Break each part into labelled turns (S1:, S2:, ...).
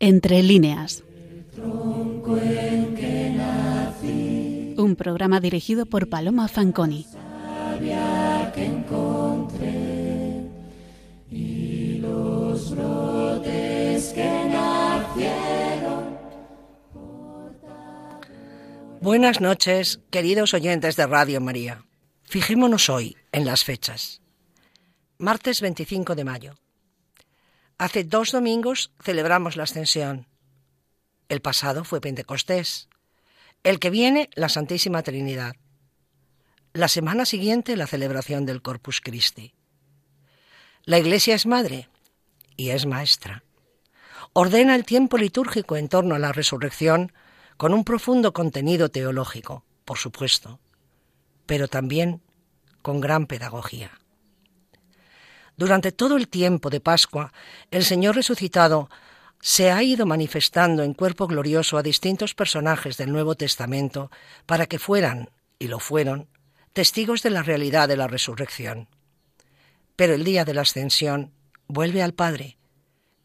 S1: Entre líneas. Un programa dirigido por Paloma Fanconi.
S2: Buenas noches, queridos oyentes de Radio María. Fijémonos hoy en las fechas. Martes 25 de mayo. Hace dos domingos celebramos la Ascensión. El pasado fue Pentecostés. El que viene, la Santísima Trinidad. La semana siguiente, la celebración del Corpus Christi. La Iglesia es madre y es maestra. Ordena el tiempo litúrgico en torno a la resurrección con un profundo contenido teológico, por supuesto, pero también con gran pedagogía. Durante todo el tiempo de Pascua, el Señor resucitado se ha ido manifestando en cuerpo glorioso a distintos personajes del Nuevo Testamento para que fueran, y lo fueron, testigos de la realidad de la resurrección. Pero el día de la ascensión vuelve al Padre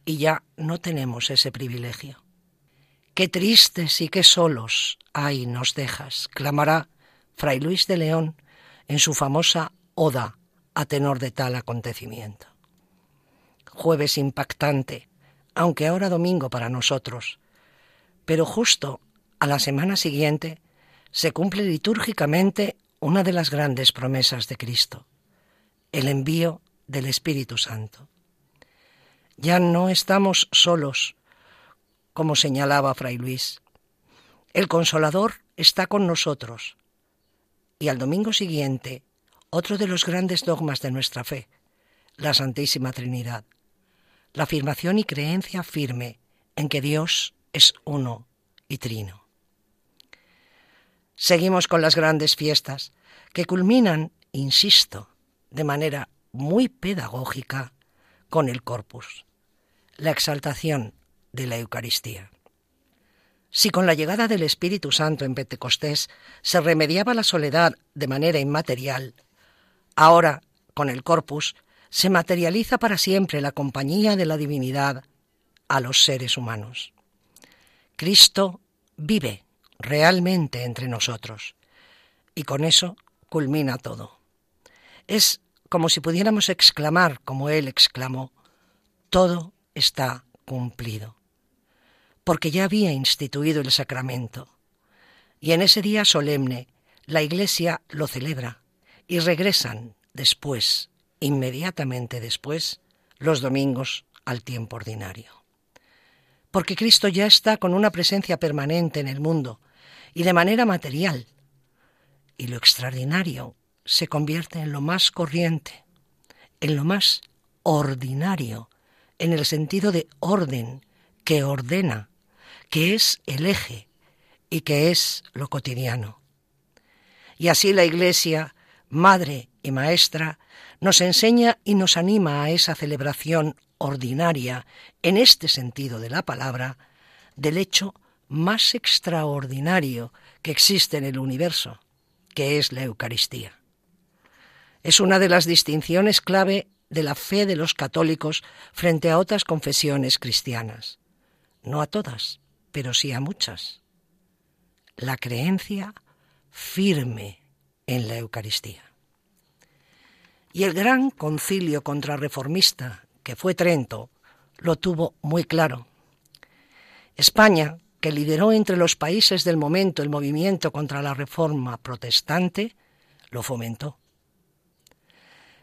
S2: y ya no tenemos ese privilegio. Qué tristes y qué solos, ay, nos dejas, clamará Fray Luis de León en su famosa Oda a tenor de tal acontecimiento. Jueves impactante, aunque ahora domingo para nosotros, pero justo a la semana siguiente se cumple litúrgicamente una de las grandes promesas de Cristo, el envío del Espíritu Santo. Ya no estamos solos, como señalaba Fray Luis. El Consolador está con nosotros. Y al domingo siguiente, otro de los grandes dogmas de nuestra fe, la Santísima Trinidad. La afirmación y creencia firme en que Dios es uno y trino. Seguimos con las grandes fiestas que culminan, insisto, de manera muy pedagógica con el corpus, la exaltación de la Eucaristía. Si con la llegada del Espíritu Santo en Pentecostés se remediaba la soledad de manera inmaterial, ahora, con el corpus, se materializa para siempre la compañía de la divinidad a los seres humanos. Cristo vive realmente entre nosotros y con eso culmina todo. Es como si pudiéramos exclamar, como Él exclamó, todo está cumplido porque ya había instituido el sacramento. Y en ese día solemne la Iglesia lo celebra y regresan después, inmediatamente después, los domingos al tiempo ordinario. Porque Cristo ya está con una presencia permanente en el mundo y de manera material. Y lo extraordinario se convierte en lo más corriente, en lo más ordinario, en el sentido de orden que ordena que es el eje y que es lo cotidiano. Y así la Iglesia, madre y maestra, nos enseña y nos anima a esa celebración ordinaria, en este sentido de la palabra, del hecho más extraordinario que existe en el universo, que es la Eucaristía. Es una de las distinciones clave de la fe de los católicos frente a otras confesiones cristianas. No a todas, pero sí a muchas. La creencia firme en la Eucaristía. Y el gran concilio contrarreformista, que fue Trento, lo tuvo muy claro. España, que lideró entre los países del momento el movimiento contra la reforma protestante, lo fomentó.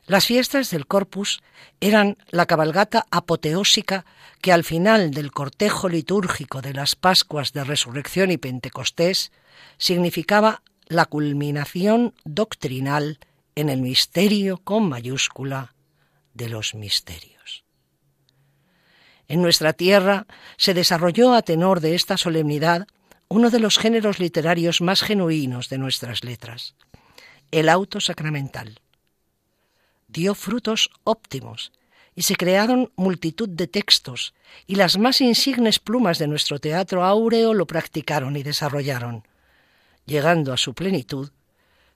S2: Las fiestas del Corpus eran la cabalgata apoteósica que al final del cortejo litúrgico de las Pascuas de Resurrección y Pentecostés significaba la culminación doctrinal en el misterio con mayúscula de los misterios. En nuestra tierra se desarrolló a tenor de esta solemnidad uno de los géneros literarios más genuinos de nuestras letras, el auto sacramental dio frutos óptimos y se crearon multitud de textos, y las más insignes plumas de nuestro teatro áureo lo practicaron y desarrollaron, llegando a su plenitud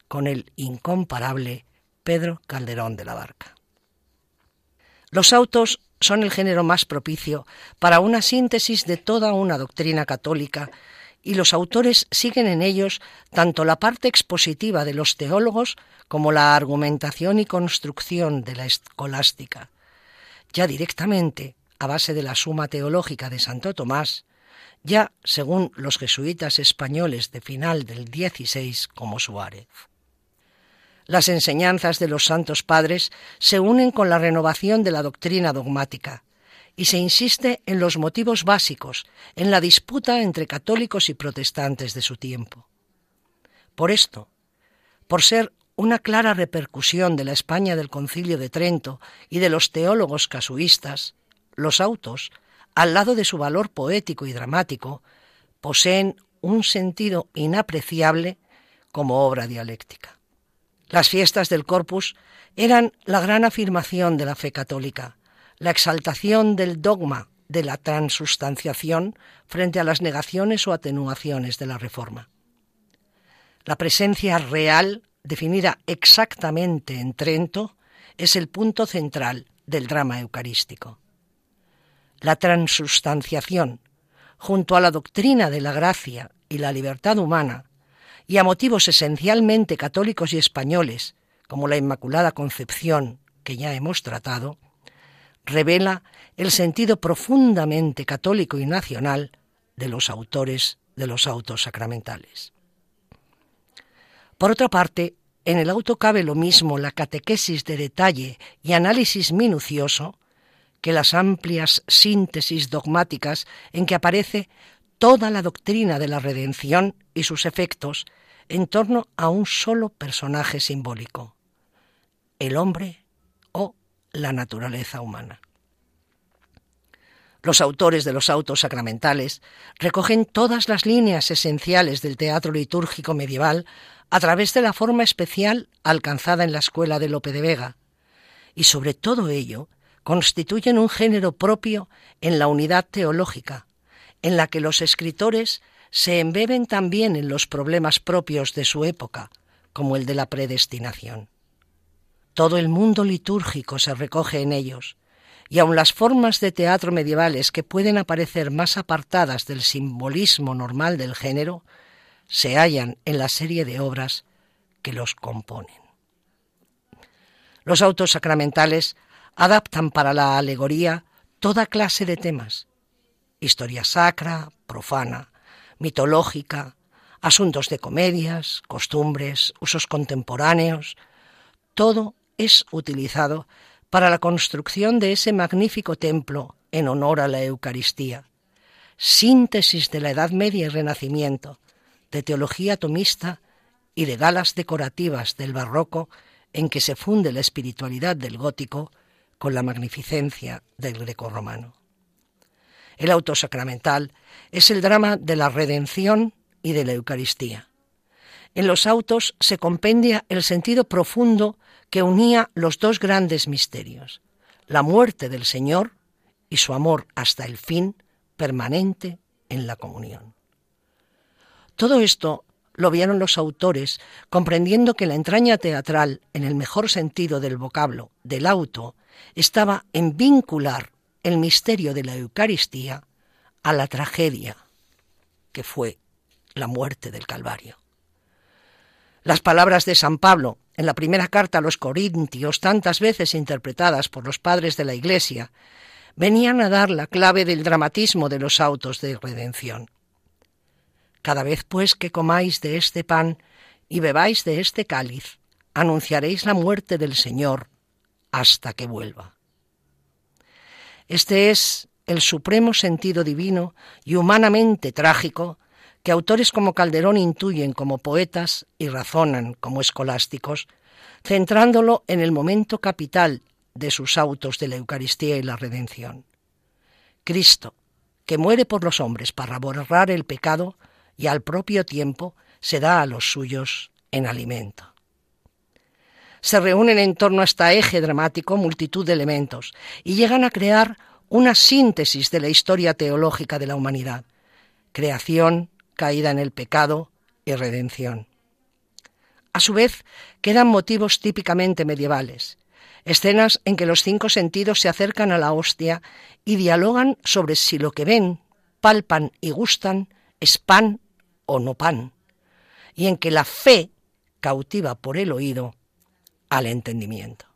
S2: con el incomparable Pedro Calderón de la Barca. Los autos son el género más propicio para una síntesis de toda una doctrina católica y los autores siguen en ellos tanto la parte expositiva de los teólogos como la argumentación y construcción de la escolástica. Ya directamente, a base de la suma teológica de Santo Tomás, ya según los jesuitas españoles de final del XVI como Suárez. Las enseñanzas de los santos padres se unen con la renovación de la doctrina dogmática, y se insiste en los motivos básicos, en la disputa entre católicos y protestantes de su tiempo. Por esto, por ser una clara repercusión de la España del Concilio de Trento y de los teólogos casuistas, los autos, al lado de su valor poético y dramático, poseen un sentido inapreciable como obra dialéctica. Las fiestas del Corpus eran la gran afirmación de la fe católica, la exaltación del dogma de la transustanciación frente a las negaciones o atenuaciones de la Reforma. La presencia real, definida exactamente en Trento, es el punto central del drama eucarístico. La transustanciación, junto a la doctrina de la gracia y la libertad humana, y a motivos esencialmente católicos y españoles, como la Inmaculada Concepción, que ya hemos tratado, revela el sentido profundamente católico y nacional de los autores de los autos sacramentales. Por otra parte, en el auto cabe lo mismo la catequesis de detalle y análisis minucioso que las amplias síntesis dogmáticas en que aparece toda la doctrina de la redención y sus efectos en torno a un solo personaje simbólico, el hombre la naturaleza humana. Los autores de los autos sacramentales recogen todas las líneas esenciales del teatro litúrgico medieval a través de la forma especial alcanzada en la escuela de Lope de Vega, y sobre todo ello constituyen un género propio en la unidad teológica, en la que los escritores se embeben también en los problemas propios de su época, como el de la predestinación. Todo el mundo litúrgico se recoge en ellos, y aun las formas de teatro medievales que pueden aparecer más apartadas del simbolismo normal del género, se hallan en la serie de obras que los componen. Los autos sacramentales adaptan para la alegoría toda clase de temas, historia sacra, profana, mitológica, asuntos de comedias, costumbres, usos contemporáneos, todo es utilizado para la construcción de ese magnífico templo en honor a la Eucaristía, síntesis de la Edad Media y Renacimiento, de teología tomista y de galas decorativas del barroco en que se funde la espiritualidad del gótico con la magnificencia del grecorromano. El auto sacramental es el drama de la redención y de la Eucaristía. En los autos se compendia el sentido profundo que unía los dos grandes misterios, la muerte del Señor y su amor hasta el fin permanente en la comunión. Todo esto lo vieron los autores, comprendiendo que la entraña teatral, en el mejor sentido del vocablo, del auto, estaba en vincular el misterio de la Eucaristía a la tragedia que fue la muerte del Calvario. Las palabras de San Pablo en la primera carta a los Corintios, tantas veces interpretadas por los padres de la Iglesia, venían a dar la clave del dramatismo de los autos de redención. Cada vez pues que comáis de este pan y bebáis de este cáliz, anunciaréis la muerte del Señor hasta que vuelva. Este es el supremo sentido divino y humanamente trágico que autores como Calderón intuyen como poetas y razonan como escolásticos, centrándolo en el momento capital de sus autos de la Eucaristía y la redención. Cristo, que muere por los hombres para borrar el pecado y al propio tiempo se da a los suyos en alimento. Se reúnen en torno a este eje dramático multitud de elementos y llegan a crear una síntesis de la historia teológica de la humanidad. Creación, caída en el pecado y redención. A su vez, quedan motivos típicamente medievales, escenas en que los cinco sentidos se acercan a la hostia y dialogan sobre si lo que ven, palpan y gustan es pan o no pan, y en que la fe cautiva por el oído al entendimiento.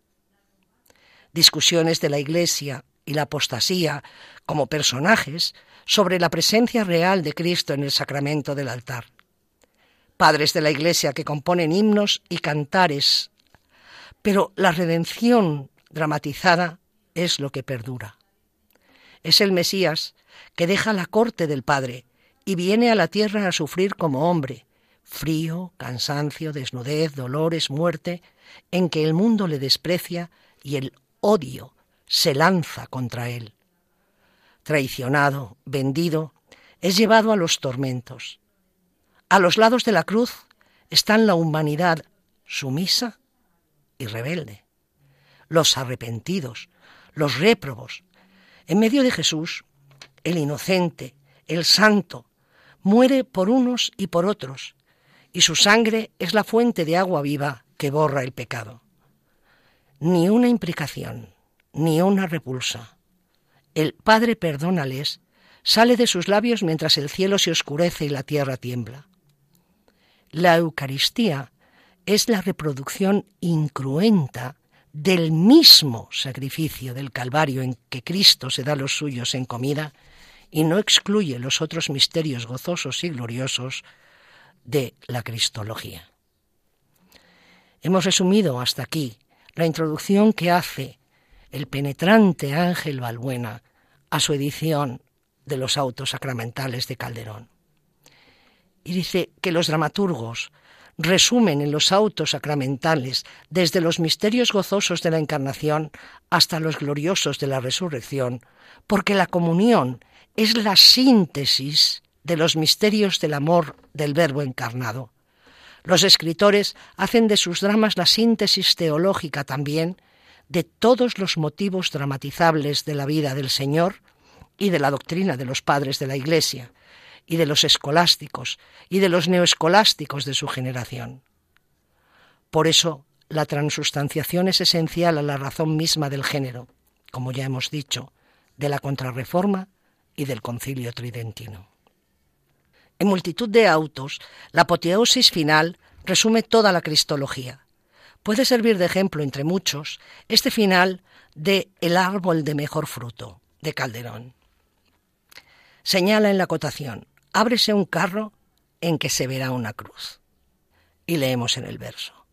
S2: Discusiones de la Iglesia y la apostasía como personajes sobre la presencia real de Cristo en el sacramento del altar. Padres de la Iglesia que componen himnos y cantares, pero la redención dramatizada es lo que perdura. Es el Mesías que deja la corte del Padre y viene a la tierra a sufrir como hombre, frío, cansancio, desnudez, dolores, muerte, en que el mundo le desprecia y el odio se lanza contra él. Traicionado, vendido, es llevado a los tormentos. A los lados de la cruz están la humanidad sumisa y rebelde, los arrepentidos, los réprobos. En medio de Jesús, el inocente, el santo, muere por unos y por otros, y su sangre es la fuente de agua viva que borra el pecado. Ni una implicación, ni una repulsa. El Padre perdónales sale de sus labios mientras el cielo se oscurece y la tierra tiembla. La Eucaristía es la reproducción incruenta del mismo sacrificio del Calvario en que Cristo se da los suyos en comida y no excluye los otros misterios gozosos y gloriosos de la Cristología. Hemos resumido hasta aquí la introducción que hace el penetrante Ángel Balbuena a su edición de los autos sacramentales de Calderón. Y dice que los dramaturgos resumen en los autos sacramentales desde los misterios gozosos de la Encarnación hasta los gloriosos de la Resurrección, porque la comunión es la síntesis de los misterios del amor del Verbo encarnado. Los escritores hacen de sus dramas la síntesis teológica también de todos los motivos dramatizables de la vida del Señor y de la doctrina de los padres de la Iglesia, y de los escolásticos y de los neoescolásticos de su generación. Por eso, la transustanciación es esencial a la razón misma del género, como ya hemos dicho, de la contrarreforma y del concilio tridentino. En multitud de autos, la apoteosis final resume toda la cristología. Puede servir de ejemplo entre muchos este final de El árbol de mejor fruto, de Calderón. Señala en la acotación, ábrese un carro en que se verá una cruz. Y leemos en el verso.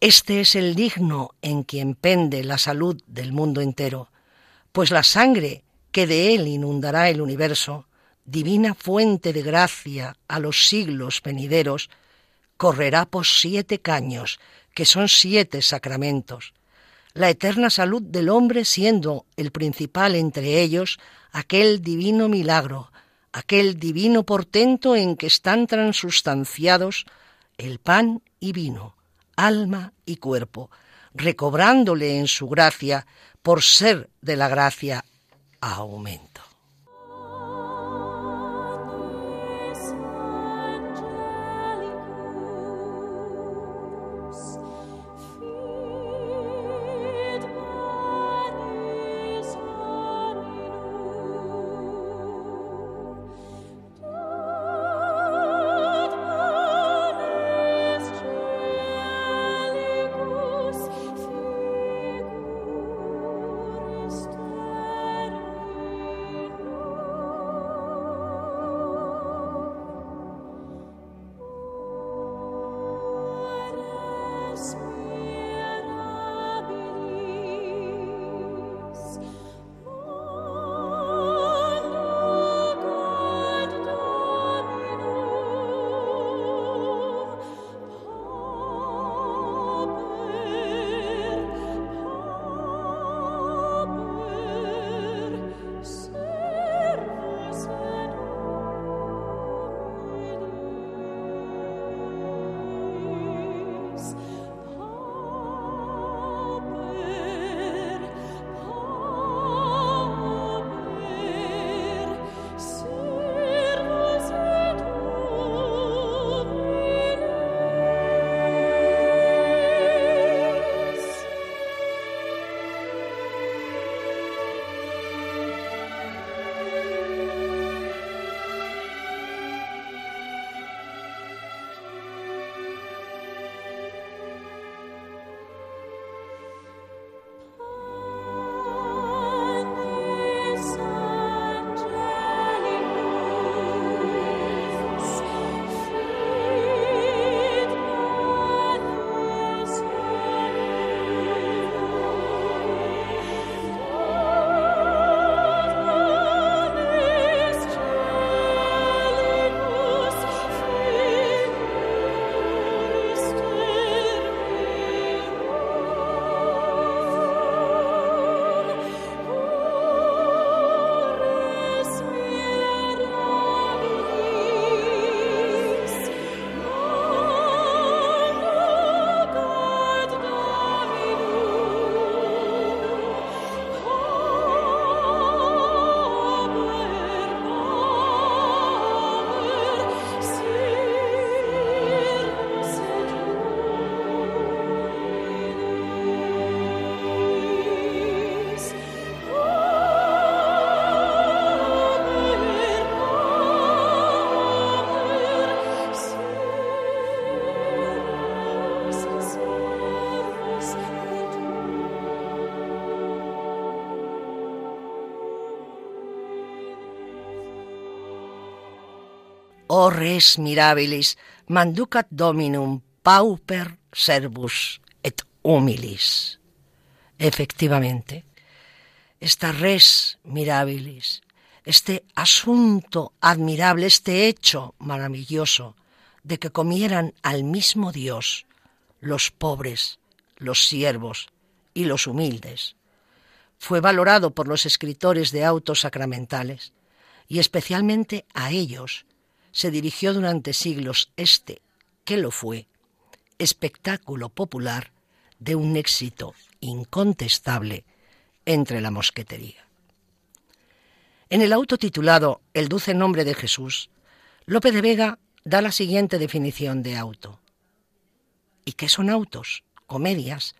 S2: Este es el digno en quien pende la salud del mundo entero, pues la sangre que de él inundará el universo, divina fuente de gracia a los siglos venideros, correrá por siete caños, que son siete sacramentos, la eterna salud del hombre siendo el principal entre ellos aquel divino milagro, aquel divino portento en que están transustanciados el pan y vino, alma y cuerpo, recobrándole en su gracia por ser de la gracia aumenta. Res mirabilis, manducat dominum pauper servus et humilis. Efectivamente, esta res mirabilis, este asunto admirable, este hecho maravilloso de que comieran al mismo Dios los pobres, los siervos y los humildes, fue valorado por los escritores de autos sacramentales y especialmente a ellos se dirigió durante siglos este, que lo fue, espectáculo popular de un éxito incontestable entre la mosquetería. En el auto titulado El dulce nombre de Jesús, Lope de Vega da la siguiente definición de auto. ¿Y qué son autos? Comedias,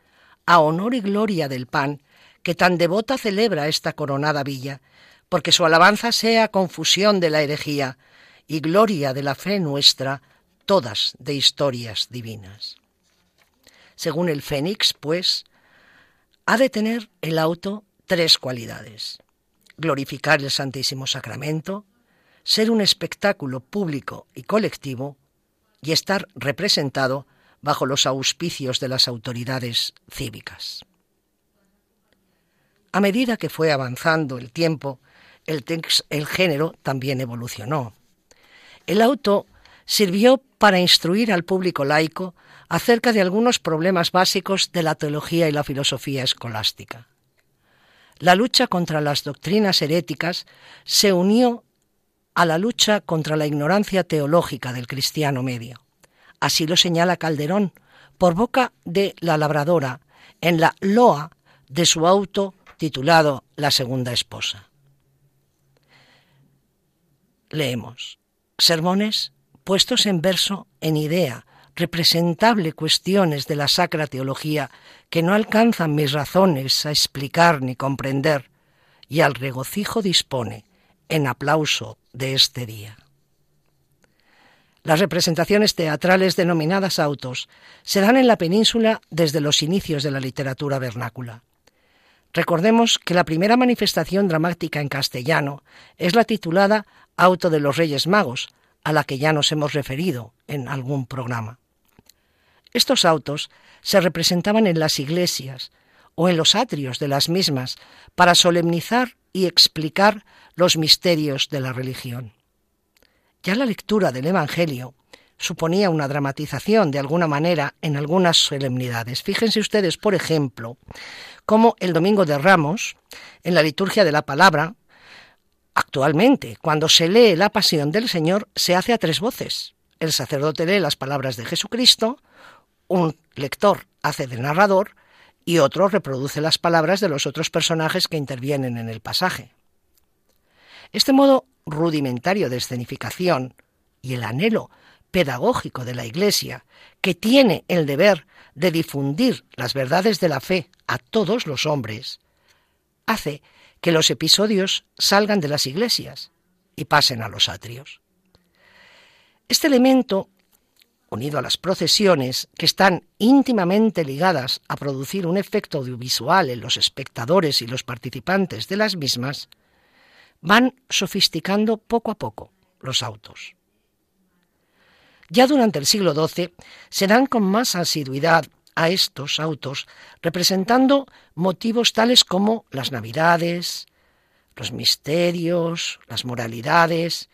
S2: a honor y gloria del pan que tan devota celebra esta coronada villa, porque su alabanza sea confusión de la herejía y gloria de la fe nuestra, todas de historias divinas. Según el Fénix, pues, ha de tener el auto tres cualidades. Glorificar el Santísimo Sacramento, ser un espectáculo público y colectivo y estar representado bajo los auspicios de las autoridades cívicas. A medida que fue avanzando el tiempo, el, el género también evolucionó. El auto sirvió para instruir al público laico acerca de algunos problemas básicos de la teología y la filosofía escolástica. La lucha contra las doctrinas heréticas se unió a la lucha contra la ignorancia teológica del cristiano medio. Así lo señala Calderón por boca de la labradora en la loa de su auto titulado La segunda esposa. Leemos. Sermones puestos en verso, en idea, representable cuestiones de la sacra teología que no alcanzan mis razones a explicar ni comprender, y al regocijo dispone en aplauso de este día. Las representaciones teatrales denominadas autos se dan en la península desde los inicios de la literatura vernácula. Recordemos que la primera manifestación dramática en castellano es la titulada Auto de los Reyes Magos, a la que ya nos hemos referido en algún programa. Estos autos se representaban en las iglesias o en los atrios de las mismas para solemnizar y explicar los misterios de la religión. Ya la lectura del Evangelio suponía una dramatización de alguna manera en algunas solemnidades. Fíjense ustedes, por ejemplo, cómo el Domingo de Ramos, en la liturgia de la palabra, actualmente, cuando se lee la pasión del Señor, se hace a tres voces. El sacerdote lee las palabras de Jesucristo, un lector hace de narrador y otro reproduce las palabras de los otros personajes que intervienen en el pasaje. Este modo rudimentario de escenificación y el anhelo pedagógico de la Iglesia, que tiene el deber de difundir las verdades de la fe a todos los hombres, hace que los episodios salgan de las iglesias y pasen a los atrios. Este elemento, unido a las procesiones, que están íntimamente ligadas a producir un efecto audiovisual en los espectadores y los participantes de las mismas, van sofisticando poco a poco los autos. Ya durante el siglo XII se dan con más asiduidad a estos autos, representando motivos tales como las navidades, los misterios, las moralidades.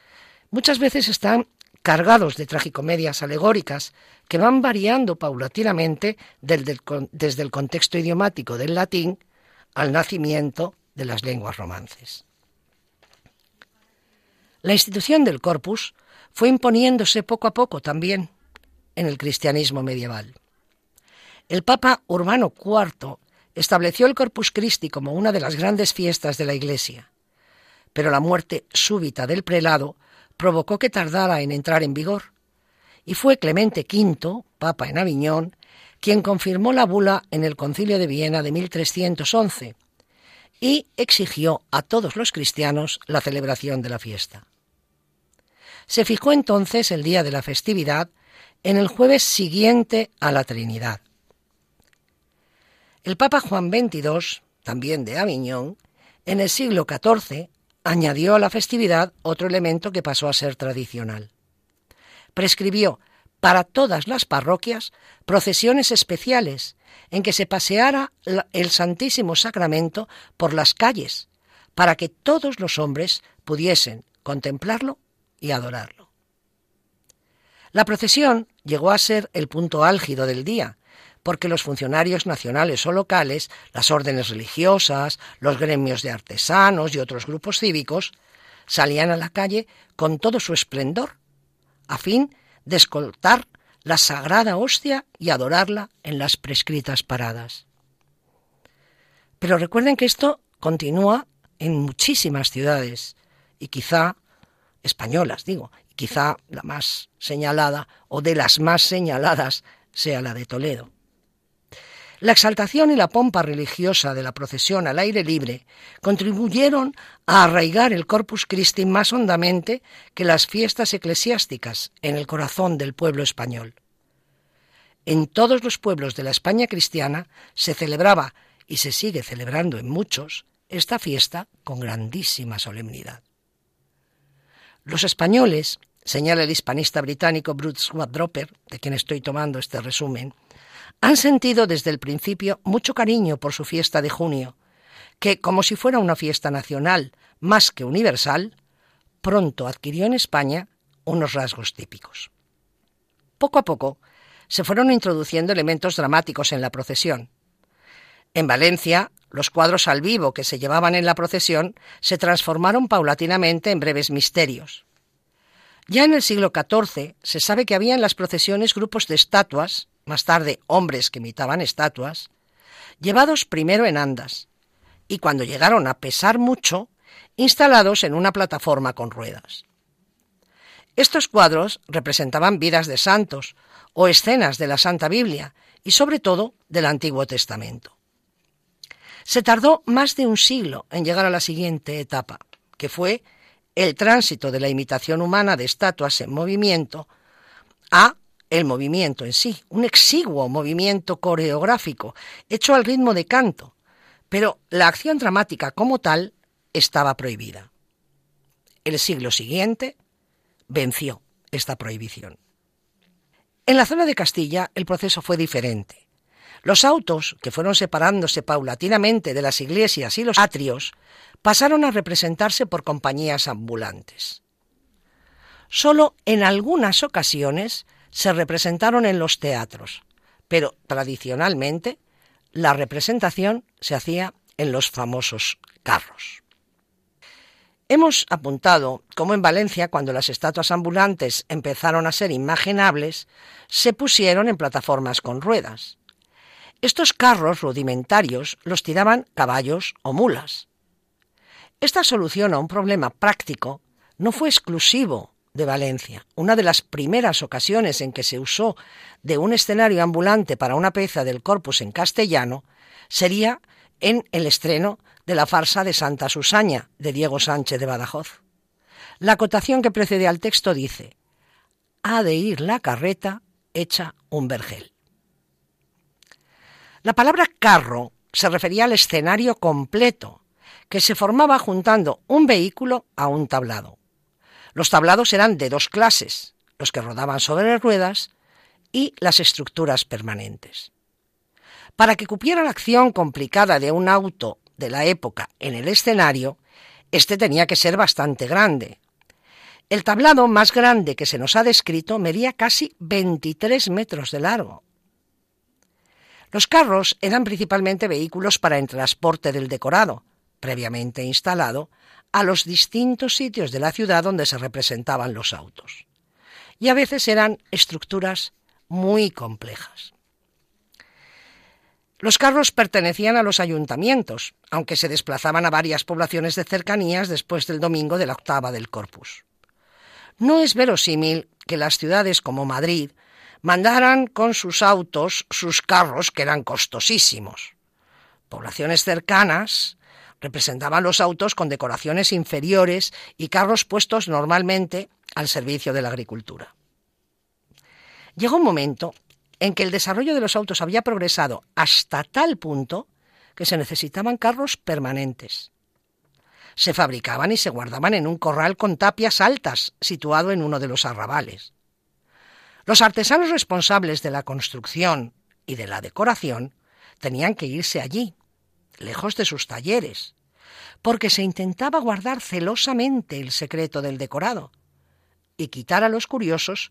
S2: Muchas veces están cargados de tragicomedias alegóricas que van variando paulatinamente desde el contexto idiomático del latín al nacimiento de las lenguas romances. La institución del corpus fue imponiéndose poco a poco también en el cristianismo medieval. El Papa Urbano IV estableció el Corpus Christi como una de las grandes fiestas de la Iglesia, pero la muerte súbita del prelado provocó que tardara en entrar en vigor, y fue Clemente V, Papa en Aviñón, quien confirmó la bula en el Concilio de Viena de 1311 y exigió a todos los cristianos la celebración de la fiesta. Se fijó entonces el día de la festividad en el jueves siguiente a la Trinidad. El Papa Juan XXII, también de Aviñón, en el siglo XIV añadió a la festividad otro elemento que pasó a ser tradicional, prescribió para todas las parroquias procesiones especiales en que se paseara el Santísimo Sacramento por las calles, para que todos los hombres pudiesen contemplarlo y adorarlo. La procesión llegó a ser el punto álgido del día, porque los funcionarios nacionales o locales, las órdenes religiosas, los gremios de artesanos y otros grupos cívicos salían a la calle con todo su esplendor, a fin de escoltar la sagrada hostia y adorarla en las prescritas paradas. Pero recuerden que esto continúa en muchísimas ciudades y quizá españolas, digo, quizá la más señalada o de las más señaladas sea la de Toledo. La exaltación y la pompa religiosa de la procesión al aire libre contribuyeron a arraigar el Corpus Christi más hondamente que las fiestas eclesiásticas en el corazón del pueblo español. En todos los pueblos de la España cristiana se celebraba, y se sigue celebrando en muchos, esta fiesta con grandísima solemnidad. Los españoles, señala el hispanista británico Bruce Wadroper, de quien estoy tomando este resumen, han sentido desde el principio mucho cariño por su fiesta de junio, que, como si fuera una fiesta nacional más que universal, pronto adquirió en España unos rasgos típicos. Poco a poco se fueron introduciendo elementos dramáticos en la procesión. En Valencia, los cuadros al vivo que se llevaban en la procesión se transformaron paulatinamente en breves misterios. Ya en el siglo XIV se sabe que había en las procesiones grupos de estatuas más tarde hombres que imitaban estatuas, llevados primero en andas, y cuando llegaron a pesar mucho, instalados en una plataforma con ruedas. Estos cuadros representaban vidas de santos o escenas de la Santa Biblia y sobre todo del Antiguo Testamento. Se tardó más de un siglo en llegar a la siguiente etapa, que fue el tránsito de la imitación humana de estatuas en movimiento a el movimiento en sí, un exiguo movimiento coreográfico, hecho al ritmo de canto, pero la acción dramática como tal estaba prohibida. El siglo siguiente venció esta prohibición. En la zona de Castilla el proceso fue diferente. Los autos, que fueron separándose paulatinamente de las iglesias y los atrios, pasaron a representarse por compañías ambulantes. Solo en algunas ocasiones se representaron en los teatros, pero tradicionalmente la representación se hacía en los famosos carros. Hemos apuntado cómo en Valencia, cuando las estatuas ambulantes empezaron a ser imaginables, se pusieron en plataformas con ruedas. Estos carros rudimentarios los tiraban caballos o mulas. Esta solución a un problema práctico no fue exclusivo de Valencia. Una de las primeras ocasiones en que se usó de un escenario ambulante para una pieza del corpus en castellano sería en el estreno de la farsa de Santa Susaña de Diego Sánchez de Badajoz. La acotación que precede al texto dice, ha de ir la carreta hecha un vergel. La palabra carro se refería al escenario completo, que se formaba juntando un vehículo a un tablado. Los tablados eran de dos clases, los que rodaban sobre ruedas y las estructuras permanentes. Para que cupiera la acción complicada de un auto de la época en el escenario, este tenía que ser bastante grande. El tablado más grande que se nos ha descrito medía casi 23 metros de largo. Los carros eran principalmente vehículos para el transporte del decorado, previamente instalado, a los distintos sitios de la ciudad donde se representaban los autos. Y a veces eran estructuras muy complejas. Los carros pertenecían a los ayuntamientos, aunque se desplazaban a varias poblaciones de cercanías después del domingo de la octava del Corpus. No es verosímil que las ciudades como Madrid mandaran con sus autos sus carros, que eran costosísimos. Poblaciones cercanas representaban los autos con decoraciones inferiores y carros puestos normalmente al servicio de la agricultura. Llegó un momento en que el desarrollo de los autos había progresado hasta tal punto que se necesitaban carros permanentes. Se fabricaban y se guardaban en un corral con tapias altas situado en uno de los arrabales. Los artesanos responsables de la construcción y de la decoración tenían que irse allí, lejos de sus talleres, porque se intentaba guardar celosamente el secreto del decorado y quitar a los curiosos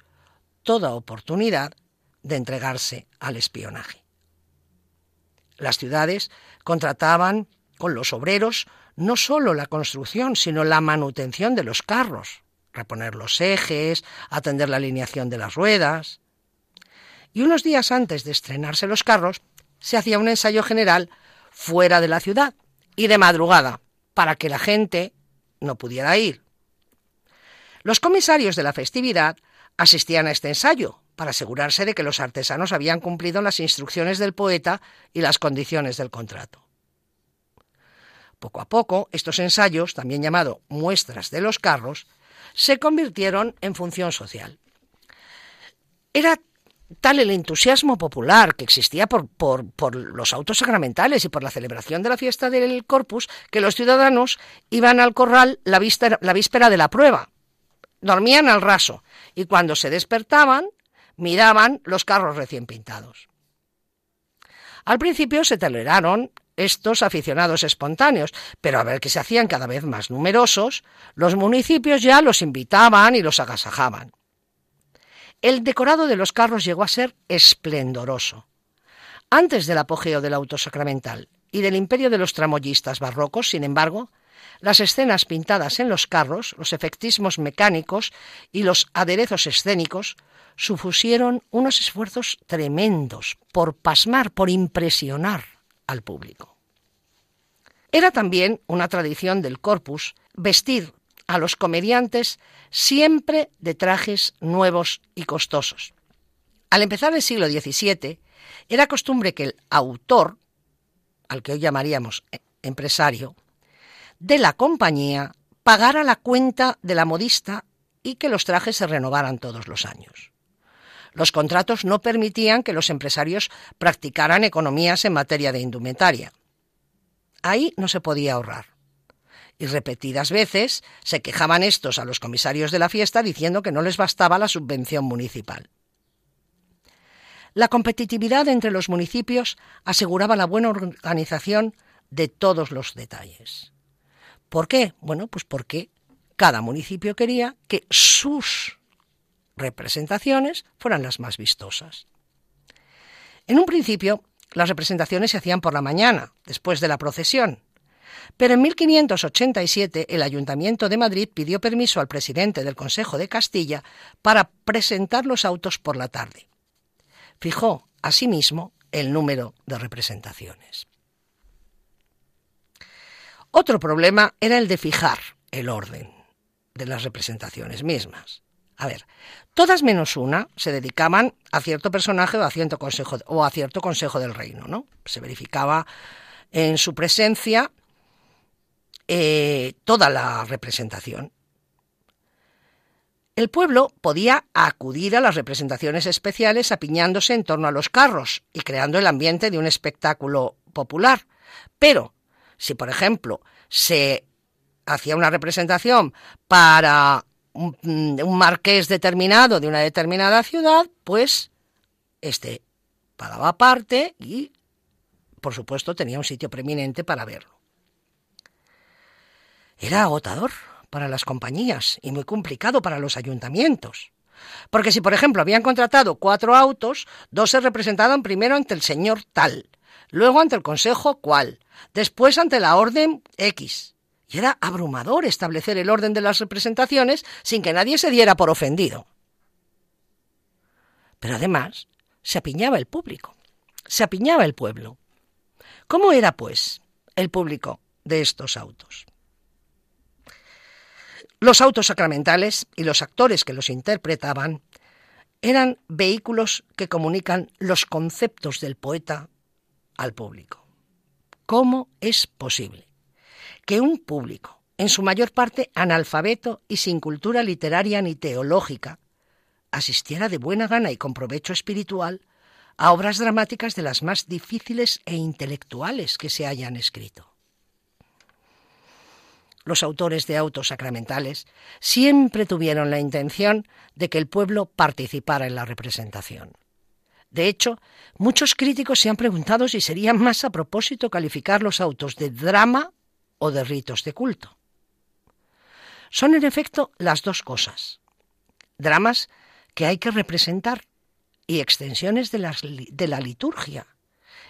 S2: toda oportunidad de entregarse al espionaje. Las ciudades contrataban con los obreros no solo la construcción, sino la manutención de los carros, reponer los ejes, atender la alineación de las ruedas. Y unos días antes de estrenarse los carros, se hacía un ensayo general fuera de la ciudad y de madrugada, para que la gente no pudiera ir. Los comisarios de la festividad asistían a este ensayo para asegurarse de que los artesanos habían cumplido las instrucciones del poeta y las condiciones del contrato. Poco a poco, estos ensayos, también llamados muestras de los carros, se convirtieron en función social. Era tal el entusiasmo popular que existía por, los autos sacramentales y por la celebración de la fiesta del Corpus que los ciudadanos iban al corral la, la víspera de la prueba. Dormían al raso y cuando se despertaban miraban los carros recién pintados. Al principio se toleraron estos aficionados espontáneos, pero a ver que se hacían cada vez más numerosos, los municipios ya los invitaban y los agasajaban. El decorado de los carros llegó a ser esplendoroso. Antes del apogeo del auto sacramental y del imperio de los tramoyistas barrocos, sin embargo, las escenas pintadas en los carros, los efectismos mecánicos y los aderezos escénicos supusieron unos esfuerzos tremendos por pasmar, por impresionar al público. Era también una tradición del corpus vestir a los comediantes siempre de trajes nuevos y costosos. Al empezar el siglo XVII, era costumbre que el autor, al que hoy llamaríamos empresario, de la compañía pagara la cuenta de la modista y que los trajes se renovaran todos los años. Los contratos no permitían que los empresarios practicaran economías en materia de indumentaria. Ahí no se podía ahorrar. Y repetidas veces se quejaban estos a los comisarios de la fiesta diciendo que no les bastaba la subvención municipal. La competitividad entre los municipios aseguraba la buena organización de todos los detalles. ¿Por qué? Bueno, pues porque cada municipio quería que sus representaciones fueran las más vistosas. En un principio, las representaciones se hacían por la mañana, después de la procesión, pero en 1587 el Ayuntamiento de Madrid pidió permiso al presidente del Consejo de Castilla para presentar los autos por la tarde. Fijó, asimismo, el número de representaciones. Otro problema era el de fijar el orden de las representaciones mismas. A ver, todas menos una se dedicaban a cierto personaje o a cierto consejo, o a cierto consejo del reino, ¿no? Se verificaba en su presencia eh, toda la representación. El pueblo podía acudir a las representaciones especiales apiñándose en torno a los carros y creando el ambiente de un espectáculo popular. Pero, si por ejemplo se hacía una representación para un, marqués determinado de una determinada ciudad, pues este pagaba parte y, por supuesto, tenía un sitio preeminente para verlo. Era agotador para las compañías y muy complicado para los ayuntamientos. Porque si, por ejemplo, habían contratado cuatro autos, dos se representaban primero ante el señor tal, luego ante el consejo cual, después ante la orden X, y era abrumador establecer el orden de las representaciones sin que nadie se diera por ofendido. Pero además, se apiñaba el público, se apiñaba el pueblo. ¿Cómo era, pues, el público de estos autos? Los autos sacramentales y los actores que los interpretaban eran vehículos que comunican los conceptos del poeta al público. ¿Cómo es posible que un público, en su mayor parte analfabeto y sin cultura literaria ni teológica, asistiera de buena gana y con provecho espiritual a obras dramáticas de las más difíciles e intelectuales que se hayan escrito. Los autores de autos sacramentales, siempre tuvieron la intención de que el pueblo participara en la representación. De hecho, muchos críticos se han preguntado si sería más a propósito calificar los autos de drama o de ritos de culto. Son en efecto las dos cosas. Dramas que hay que representar y extensiones de, de la liturgia,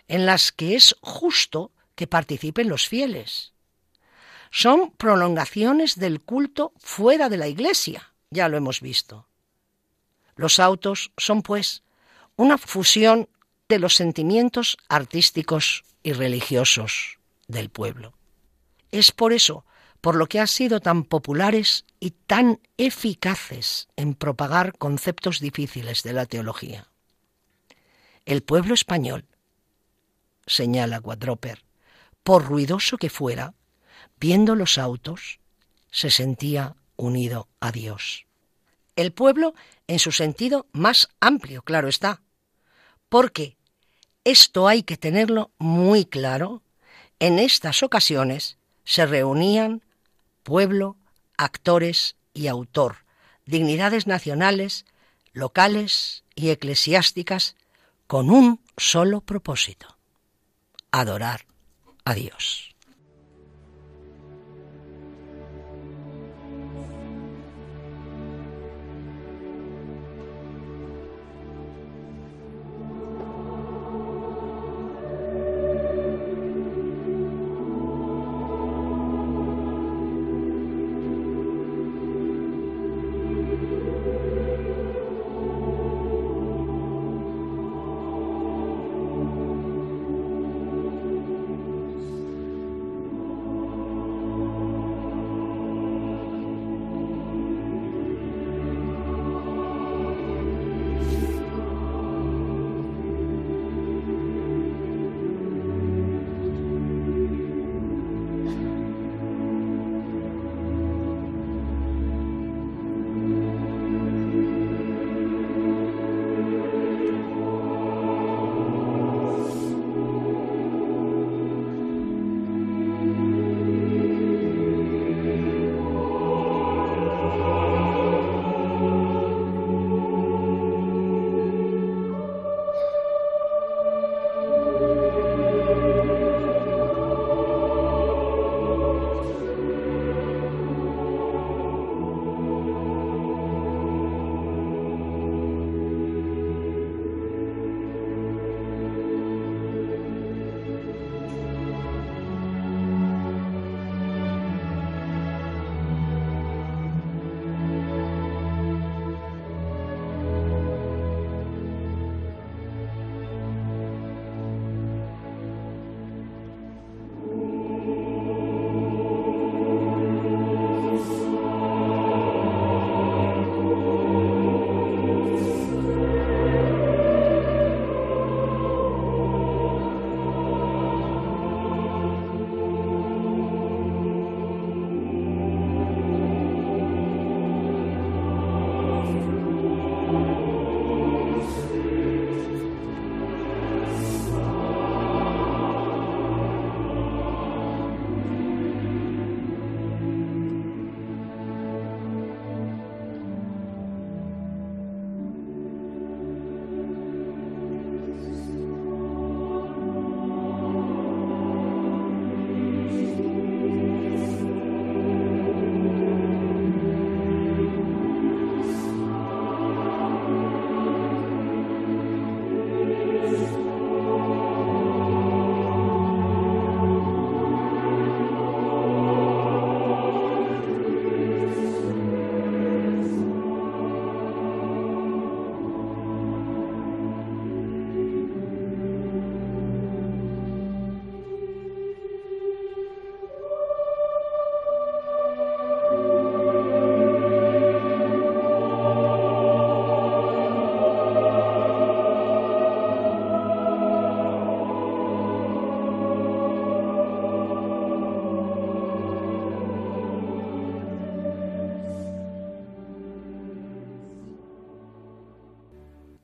S2: en las que es justo que participen los fieles. Son prolongaciones del culto fuera de la iglesia, ya lo hemos visto. Los autos son, pues, una fusión de los sentimientos artísticos y religiosos del pueblo. Es por eso por lo que han sido tan populares y tan eficaces en propagar conceptos difíciles de la teología. El pueblo español, señala Guadroper, por ruidoso que fuera, viendo los autos, se sentía unido a Dios. El pueblo en su sentido más amplio, claro está, porque esto hay que tenerlo muy claro, en estas ocasiones se reunían pueblo, actores y autor, dignidades nacionales, locales y eclesiásticas, con un solo propósito, adorar a Dios.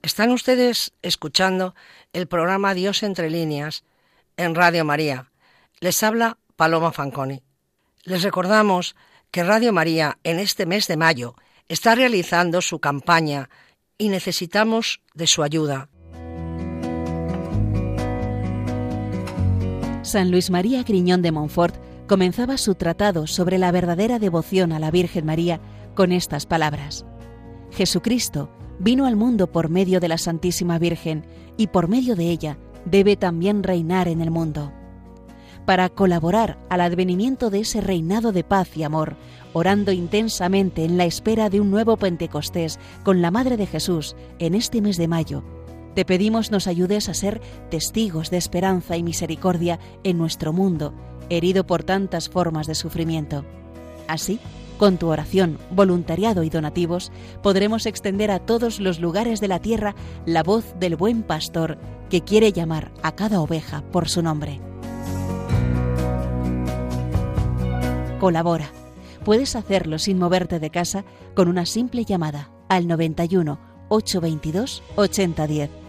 S2: Están ustedes escuchando el programa Dios entre líneas en Radio María. Les habla Paloma Fanconi. Les recordamos que Radio María en este mes de mayo está realizando su campaña y necesitamos de su ayuda.
S1: San Luis María Griñón de Montfort comenzaba su tratado sobre la verdadera devoción a la Virgen María con estas palabras. Jesucristo vino al mundo por medio de la Santísima Virgen y por medio de ella debe también reinar en el mundo. Para colaborar al advenimiento de ese reinado de paz y amor, orando intensamente en la espera de un nuevo Pentecostés con la Madre de Jesús en este mes de mayo, te pedimos nos ayudes a ser testigos de esperanza y misericordia en nuestro mundo, herido por tantas formas de sufrimiento. Así, con tu oración, voluntariado y donativos, podremos extender a todos los lugares de la tierra la voz del buen pastor que quiere llamar a cada oveja por su nombre. Colabora. Puedes hacerlo sin moverte de casa con una simple llamada al 91 822 8010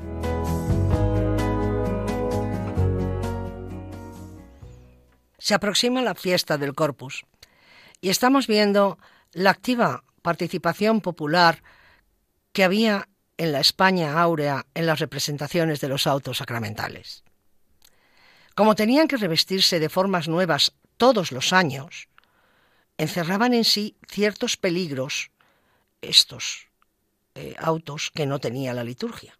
S2: Se aproxima la fiesta del Corpus y estamos viendo la activa participación popular que había en la España áurea en las representaciones de los autos sacramentales. Como tenían que revestirse de formas nuevas todos los años, encerraban en sí ciertos peligros estos eh, autos que no tenía la liturgia.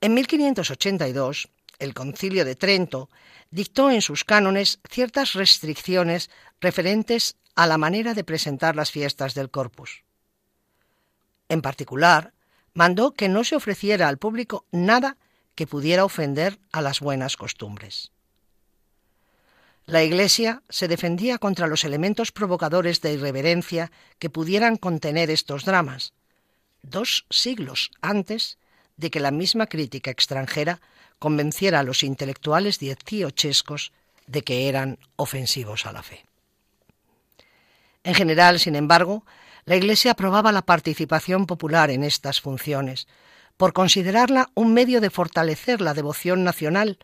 S2: En 1582, el Concilio de Trento dictó en sus cánones ciertas restricciones referentes a la manera de presentar las fiestas del Corpus. En particular, mandó que no se ofreciera al público nada que pudiera ofender a las buenas costumbres. La Iglesia se defendía contra los elementos provocadores de irreverencia que pudieran contener estos dramas, dos siglos antes de que la misma crítica extranjera convenciera a los intelectuales dieciochescos de que eran ofensivos a la fe. En general, sin embargo, la Iglesia aprobaba la participación popular en estas funciones, por considerarla un medio de fortalecer la devoción nacional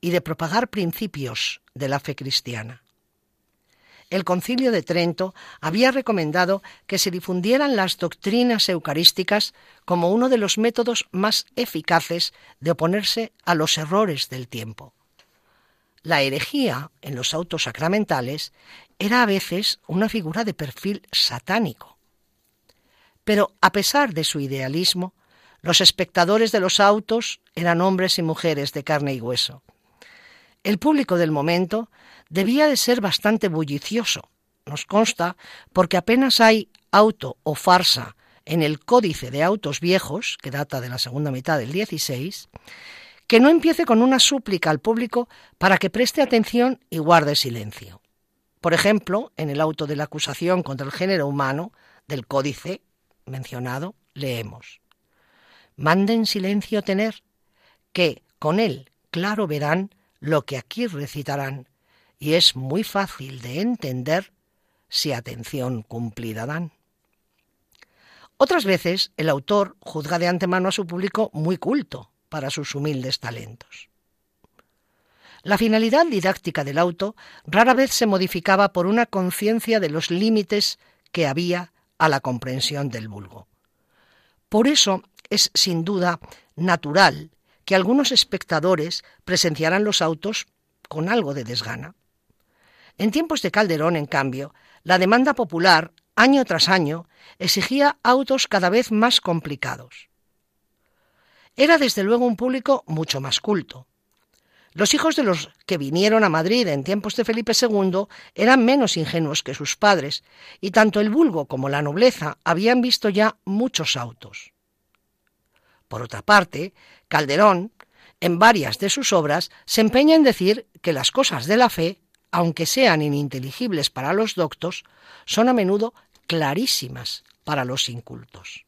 S2: y de propagar principios de la fe cristiana. El concilio de Trento había recomendado que se difundieran las doctrinas eucarísticas como uno de los métodos más eficaces de oponerse a los errores del tiempo. La herejía en los autos sacramentales era a veces una figura de perfil satánico. Pero a pesar de su idealismo, los espectadores de los autos eran hombres y mujeres de carne y hueso. El público del momento debía de ser bastante bullicioso. Nos consta porque apenas hay auto o farsa en el Códice de Autos Viejos, que data de la segunda mitad del XVI, que no empiece con una súplica al público para que preste atención y guarde silencio. Por ejemplo, en el auto de la acusación contra el género humano del Códice mencionado, leemos Manden silencio tener, que con él claro verán lo que aquí recitarán, y es muy fácil de entender si atención cumplida dan. Otras veces el autor juzga de antemano a su público muy culto para sus humildes talentos. La finalidad didáctica del auto rara vez se modificaba por una conciencia de los límites que había a la comprensión del vulgo. Por eso es sin duda natural que algunos espectadores presenciaran los autos con algo de desgana. En tiempos de Calderón, en cambio, la demanda popular, año tras año, exigía autos cada vez más complicados. Era desde luego un público mucho más culto. Los hijos de los que vinieron a Madrid en tiempos de Felipe II eran menos ingenuos que sus padres, y tanto el vulgo como la nobleza habían visto ya muchos autos. Por otra parte, Calderón, en varias de sus obras, se empeña en decir que las cosas de la fe aunque sean ininteligibles para los doctos, son a menudo clarísimas para los incultos.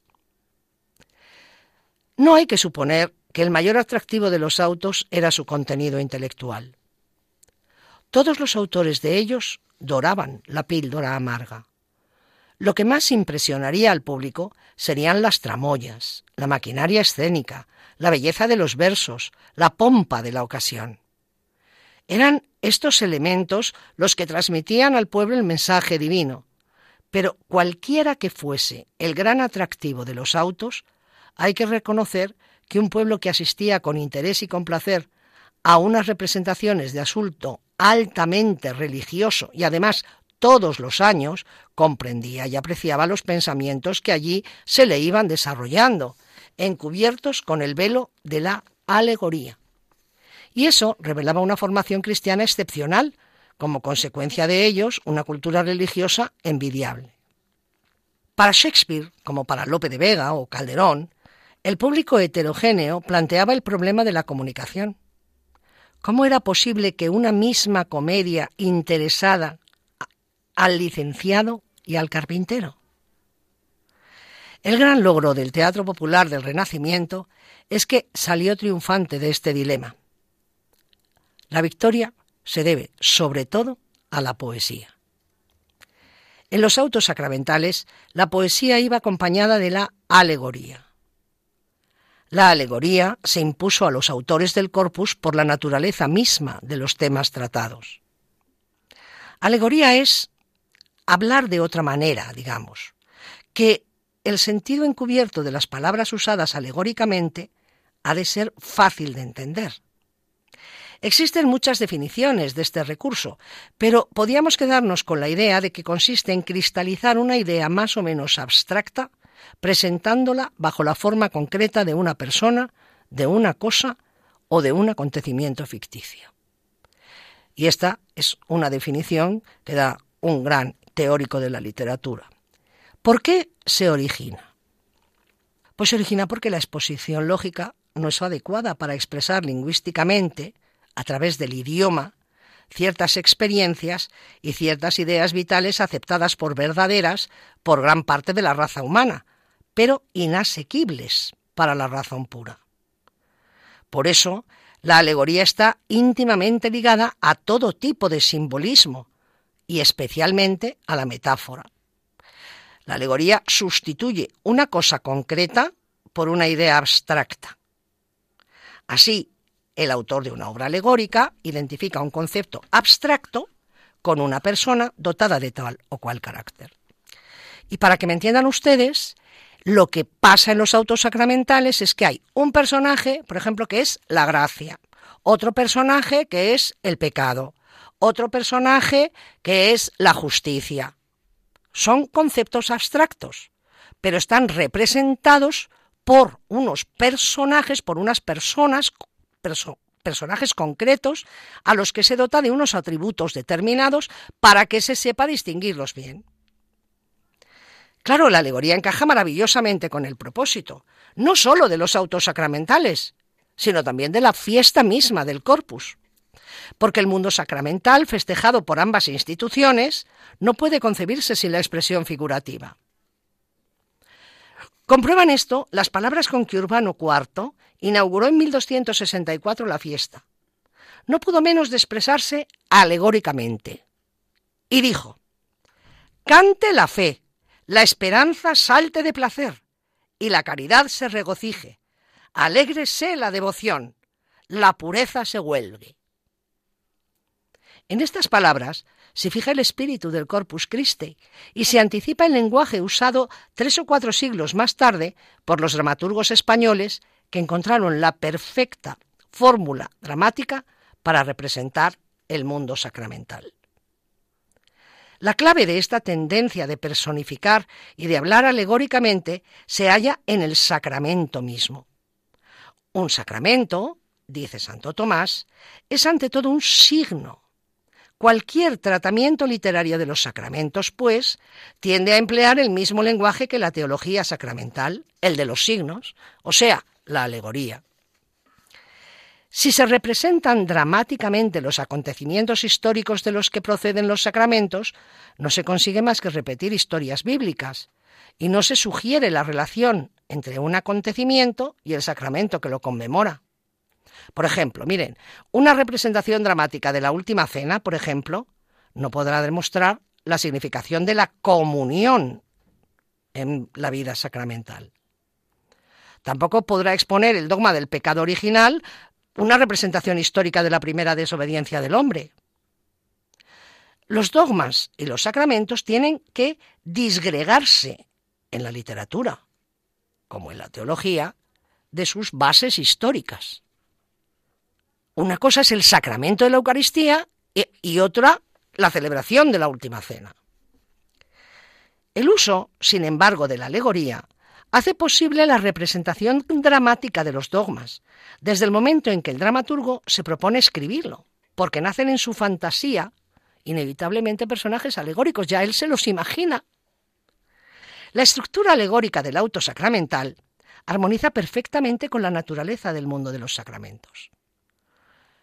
S2: No hay que suponer que el mayor atractivo de los autos era su contenido intelectual. Todos los autores de ellos doraban la píldora amarga. Lo que más impresionaría al público serían las tramoyas, la maquinaria escénica, la belleza de los versos, la pompa de la ocasión. Eran estos elementos los que transmitían al pueblo el mensaje divino, pero cualquiera que fuese el gran atractivo de los autos, hay que reconocer que un pueblo que asistía con interés y con placer a unas representaciones de asunto altamente religioso y además todos los años comprendía y apreciaba los pensamientos que allí se le iban desarrollando, encubiertos con el velo de la alegoría. Y eso revelaba una formación cristiana excepcional, como consecuencia de ellos una cultura religiosa envidiable. Para Shakespeare, como para Lope de Vega o Calderón, el público heterogéneo planteaba el problema de la comunicación. ¿Cómo era posible que una misma comedia interesada al licenciado y al carpintero? El gran logro del teatro popular del Renacimiento es que salió triunfante de este dilema. La victoria se debe sobre todo a la poesía. En los autos sacramentales, la poesía iba acompañada de la alegoría. La alegoría se impuso a los autores del corpus por la naturaleza misma de los temas tratados. Alegoría es hablar de otra manera, digamos, que el sentido encubierto de las palabras usadas alegóricamente ha de ser fácil de entender. Existen muchas definiciones de este recurso, pero podíamos quedarnos con la idea de que consiste en cristalizar una idea más o menos abstracta, presentándola bajo la forma concreta de una persona, de una cosa o de un acontecimiento ficticio. Y esta es una definición que da un gran teórico de la literatura. ¿Por qué se origina? Pues se origina porque la exposición lógica no es adecuada para expresar lingüísticamente a través del idioma, ciertas experiencias y ciertas ideas vitales aceptadas por verdaderas por gran parte de la raza humana, pero inasequibles para la razón pura. Por eso, la alegoría está íntimamente ligada a todo tipo de simbolismo y especialmente a la metáfora. La alegoría sustituye una cosa concreta por una idea abstracta. Así, el autor de una obra alegórica identifica un concepto abstracto con una persona dotada de tal o cual carácter. Y para que me entiendan ustedes, lo que pasa en los autos sacramentales es que hay un personaje, por ejemplo, que es la gracia, otro personaje que es el pecado, otro personaje que es la justicia. Son conceptos abstractos, pero están representados por unos personajes, por unas personas personajes concretos a los que se dota de unos atributos determinados para que se sepa distinguirlos bien. Claro, la alegoría encaja maravillosamente con el propósito, no sólo de los autos sacramentales, sino también de la fiesta misma del corpus. Porque el mundo sacramental, festejado por ambas instituciones, no puede concebirse sin la expresión figurativa. Comprueban esto las palabras con que Urbano IV inauguró en 1264 la fiesta. No pudo menos de expresarse alegóricamente. Y dijo, Cante la fe, la esperanza salte de placer, y la caridad se regocije, alégrese la devoción, la pureza se huelgue. En estas palabras se fija el espíritu del Corpus Christi y se anticipa el lenguaje usado tres o cuatro siglos más tarde por los dramaturgos españoles que encontraron la perfecta fórmula dramática para representar el mundo sacramental. La clave de esta tendencia de personificar y de hablar alegóricamente se halla en el sacramento mismo. Un sacramento, dice Santo Tomás, es ante todo un signo, Cualquier tratamiento literario de los sacramentos, pues, tiende a emplear el mismo lenguaje que la teología sacramental, el de los signos, o sea, la alegoría. Si se representan dramáticamente los acontecimientos históricos de los que proceden los sacramentos, no se consigue más que repetir historias bíblicas y no se sugiere la relación entre un acontecimiento y el sacramento que lo conmemora. Por ejemplo, miren, una representación dramática de la última cena, por ejemplo, no podrá demostrar la significación de la comunión en la vida sacramental. Tampoco podrá exponer el dogma del pecado original una representación histórica de la primera desobediencia del hombre. Los dogmas y los sacramentos tienen que disgregarse en la literatura, como en la teología, de sus bases históricas. Una cosa es el sacramento de la Eucaristía y, otra la celebración de la última cena. El uso, sin embargo, de la alegoría hace posible la representación dramática de los dogmas, desde el momento en que el dramaturgo se propone escribirlo, porque nacen en su fantasía inevitablemente personajes alegóricos, ya él se los imagina. La estructura alegórica del auto sacramental armoniza perfectamente con la naturaleza del mundo de los sacramentos.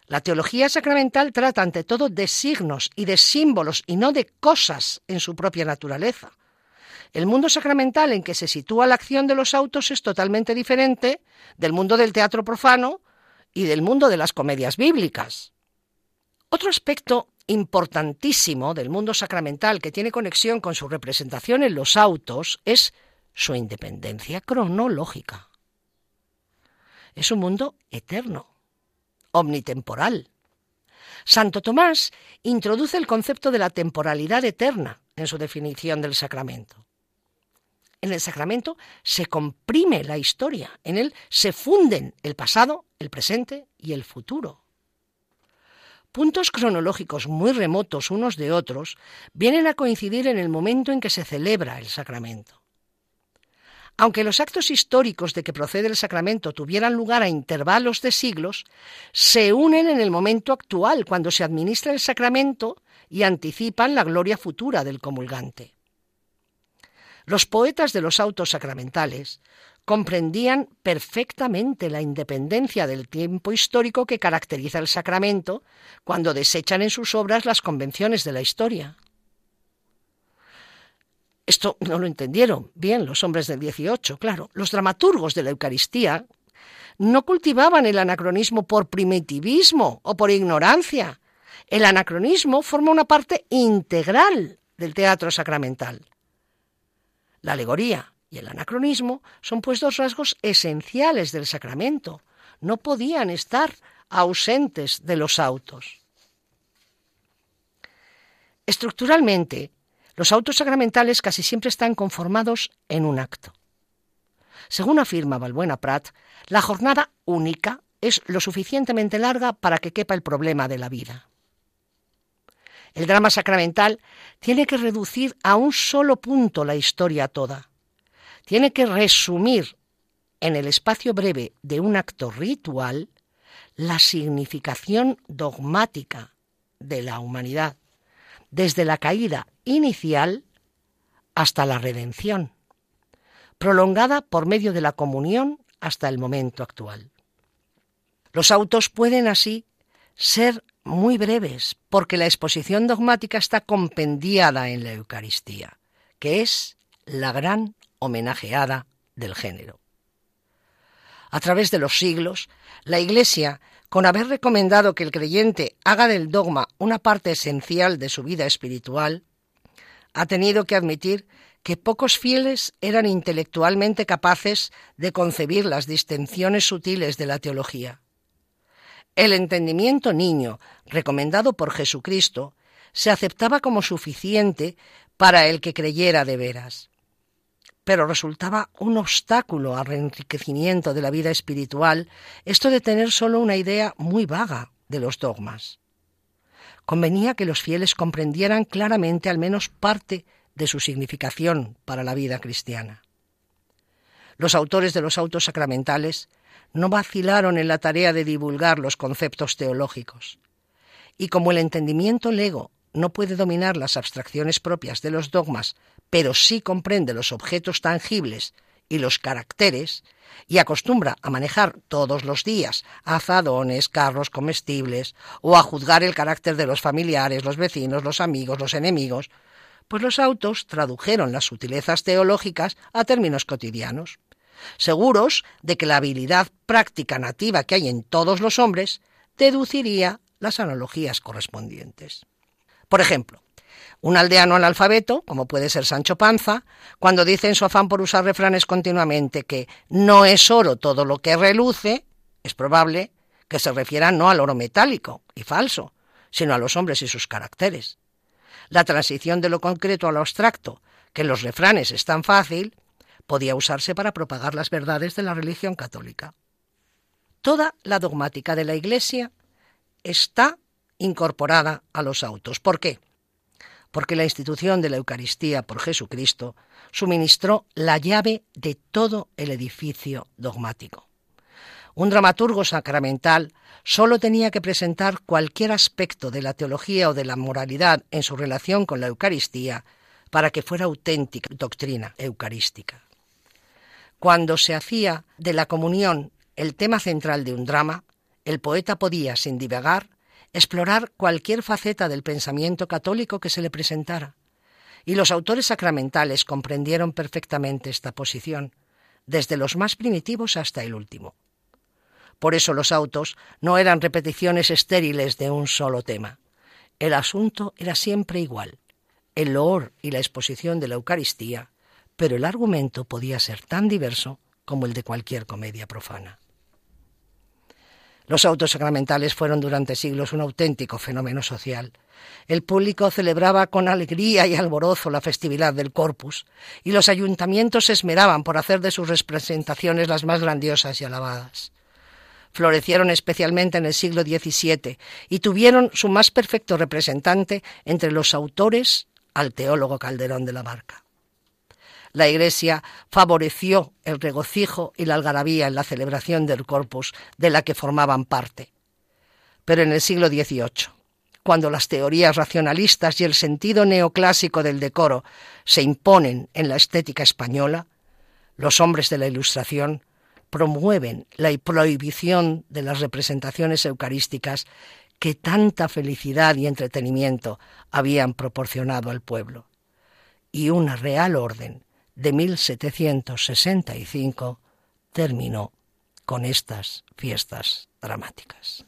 S2: La teología sacramental trata ante todo de signos y de símbolos y no de cosas en su propia naturaleza. El mundo sacramental en que se sitúa la acción de los autos es totalmente diferente del mundo del teatro profano y del mundo de las comedias bíblicas. Otro aspecto importantísimo del mundo sacramental que tiene conexión con su representación en los autos es su independencia cronológica. Es un mundo eterno, omnitemporal. Santo Tomás introduce el concepto de la temporalidad eterna en su definición del sacramento. En el sacramento se comprime la historia, en él se funden el pasado, el presente y el futuro. Puntos cronológicos muy remotos unos de otros vienen a coincidir en el momento en que se celebra el sacramento. Aunque los actos históricos de que procede el sacramento tuvieran lugar a intervalos de siglos, se unen en el momento actual, cuando se administra el sacramento y anticipan la gloria futura del comulgante. Los poetas de los autos sacramentales comprendían perfectamente la independencia del tiempo histórico que caracteriza el sacramento cuando desechan en sus obras las convenciones de la historia. Esto no lo entendieron bien los hombres del 18, claro. Los dramaturgos de la Eucaristía no cultivaban el anacronismo por primitivismo o por ignorancia. El anacronismo forma una parte integral del teatro sacramental. La alegoría y el anacronismo son pues dos rasgos esenciales del sacramento. No podían estar ausentes de los autos. Estructuralmente, los autos sacramentales casi siempre están conformados en un acto. Según afirma Balbuena Prat, la jornada única es lo suficientemente larga para que quepa el problema de la vida. El drama sacramental tiene que reducir a un solo punto la historia toda. Tiene que resumir en el espacio breve de un acto ritual la significación dogmática de la humanidad, desde la caída inicial hasta la redención, prolongada por medio de la comunión hasta el momento actual. Los autos pueden así ser muy breves, porque la exposición dogmática está compendiada en la Eucaristía, que es la gran homenajeada del género. A través de los siglos, la Iglesia, con haber recomendado que el creyente haga del dogma una parte esencial de su vida espiritual, ha tenido que admitir que pocos fieles eran intelectualmente capaces de concebir las distinciones sutiles de la teología. El entendimiento niño, recomendado por Jesucristo, se aceptaba como suficiente para el que creyera de veras. Pero resultaba un obstáculo al enriquecimiento de la vida espiritual esto de tener solo una idea muy vaga de los dogmas. Convenía que los fieles comprendieran claramente al menos parte de su significación para la vida cristiana. Los autores de los autos sacramentales no vacilaron en la tarea de divulgar los conceptos teológicos. Y como el entendimiento lego no puede dominar las abstracciones propias de los dogmas, pero sí comprende los objetos tangibles y los caracteres, y acostumbra a manejar todos los días azadones, carros comestibles, o a juzgar el carácter de los familiares, los vecinos, los amigos, los enemigos, pues los autos tradujeron las sutilezas teológicas a términos cotidianos, seguros de que la habilidad práctica nativa que hay en todos los hombres deduciría las analogías correspondientes. Por ejemplo, un aldeano analfabeto, como puede ser Sancho Panza, cuando dice en su afán por usar refranes continuamente que no es oro todo lo que reluce, es probable que se refiera no al oro metálico y falso, sino a los hombres y sus caracteres. La transición de lo concreto a lo abstracto, que en los refranes es tan fácil, podía usarse para propagar las verdades de la religión católica. Toda la dogmática de la Iglesia está incorporada a los autos. ¿Por qué? Porque la institución de la Eucaristía por Jesucristo suministró la llave de todo el edificio dogmático. Un dramaturgo sacramental solo tenía que presentar cualquier aspecto de la teología o de la moralidad en su relación con la Eucaristía para que fuera auténtica doctrina eucarística. Cuando se hacía de la comunión el tema central de un drama, el poeta podía, sin divagar, explorar cualquier faceta del pensamiento católico que se le presentara. Y los autores sacramentales comprendieron perfectamente esta posición, desde los más primitivos hasta el último. Por eso los autos no eran repeticiones estériles de un solo tema. El asunto era siempre igual, el loor y la exposición de la Eucaristía, pero el argumento podía ser tan diverso como el de cualquier comedia profana. Los autos sacramentales fueron durante siglos un auténtico fenómeno social. El público celebraba con alegría y alborozo la festividad del Corpus, y los ayuntamientos se esmeraban por hacer de sus representaciones las más grandiosas y alabadas. Florecieron especialmente en el siglo XVII y tuvieron su más perfecto representante entre los autores al teólogo Calderón de la Barca. La Iglesia favoreció el regocijo y la algarabía en la celebración del Corpus de la que formaban parte. Pero en el siglo XVIII, cuando las teorías racionalistas y el sentido neoclásico del decoro se imponen en la estética española, los hombres de la Ilustración promueven la prohibición de las representaciones eucarísticas que tanta felicidad y entretenimiento habían proporcionado al pueblo. Y una real orden de 1765 terminó con estas fiestas dramáticas.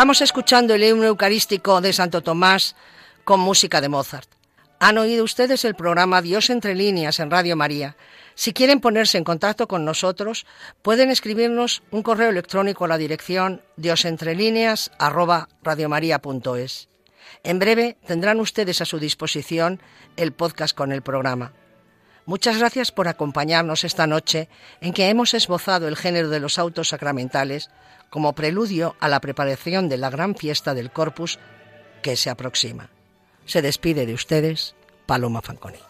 S2: Estamos escuchando el himno eucarístico de Santo Tomás con música de Mozart. Han oído ustedes el programa Dios entre líneas en Radio María. Si quieren ponerse en contacto con nosotros, pueden escribirnos un correo electrónico a la dirección diosentrelíneas@radiomaria.es. En breve tendrán ustedes a su disposición el podcast con el programa. Muchas gracias por acompañarnos esta noche en que hemos esbozado el género de los autos sacramentales como preludio a la preparación de la gran fiesta del Corpus que se aproxima. Se despide de ustedes Paloma Fanconi.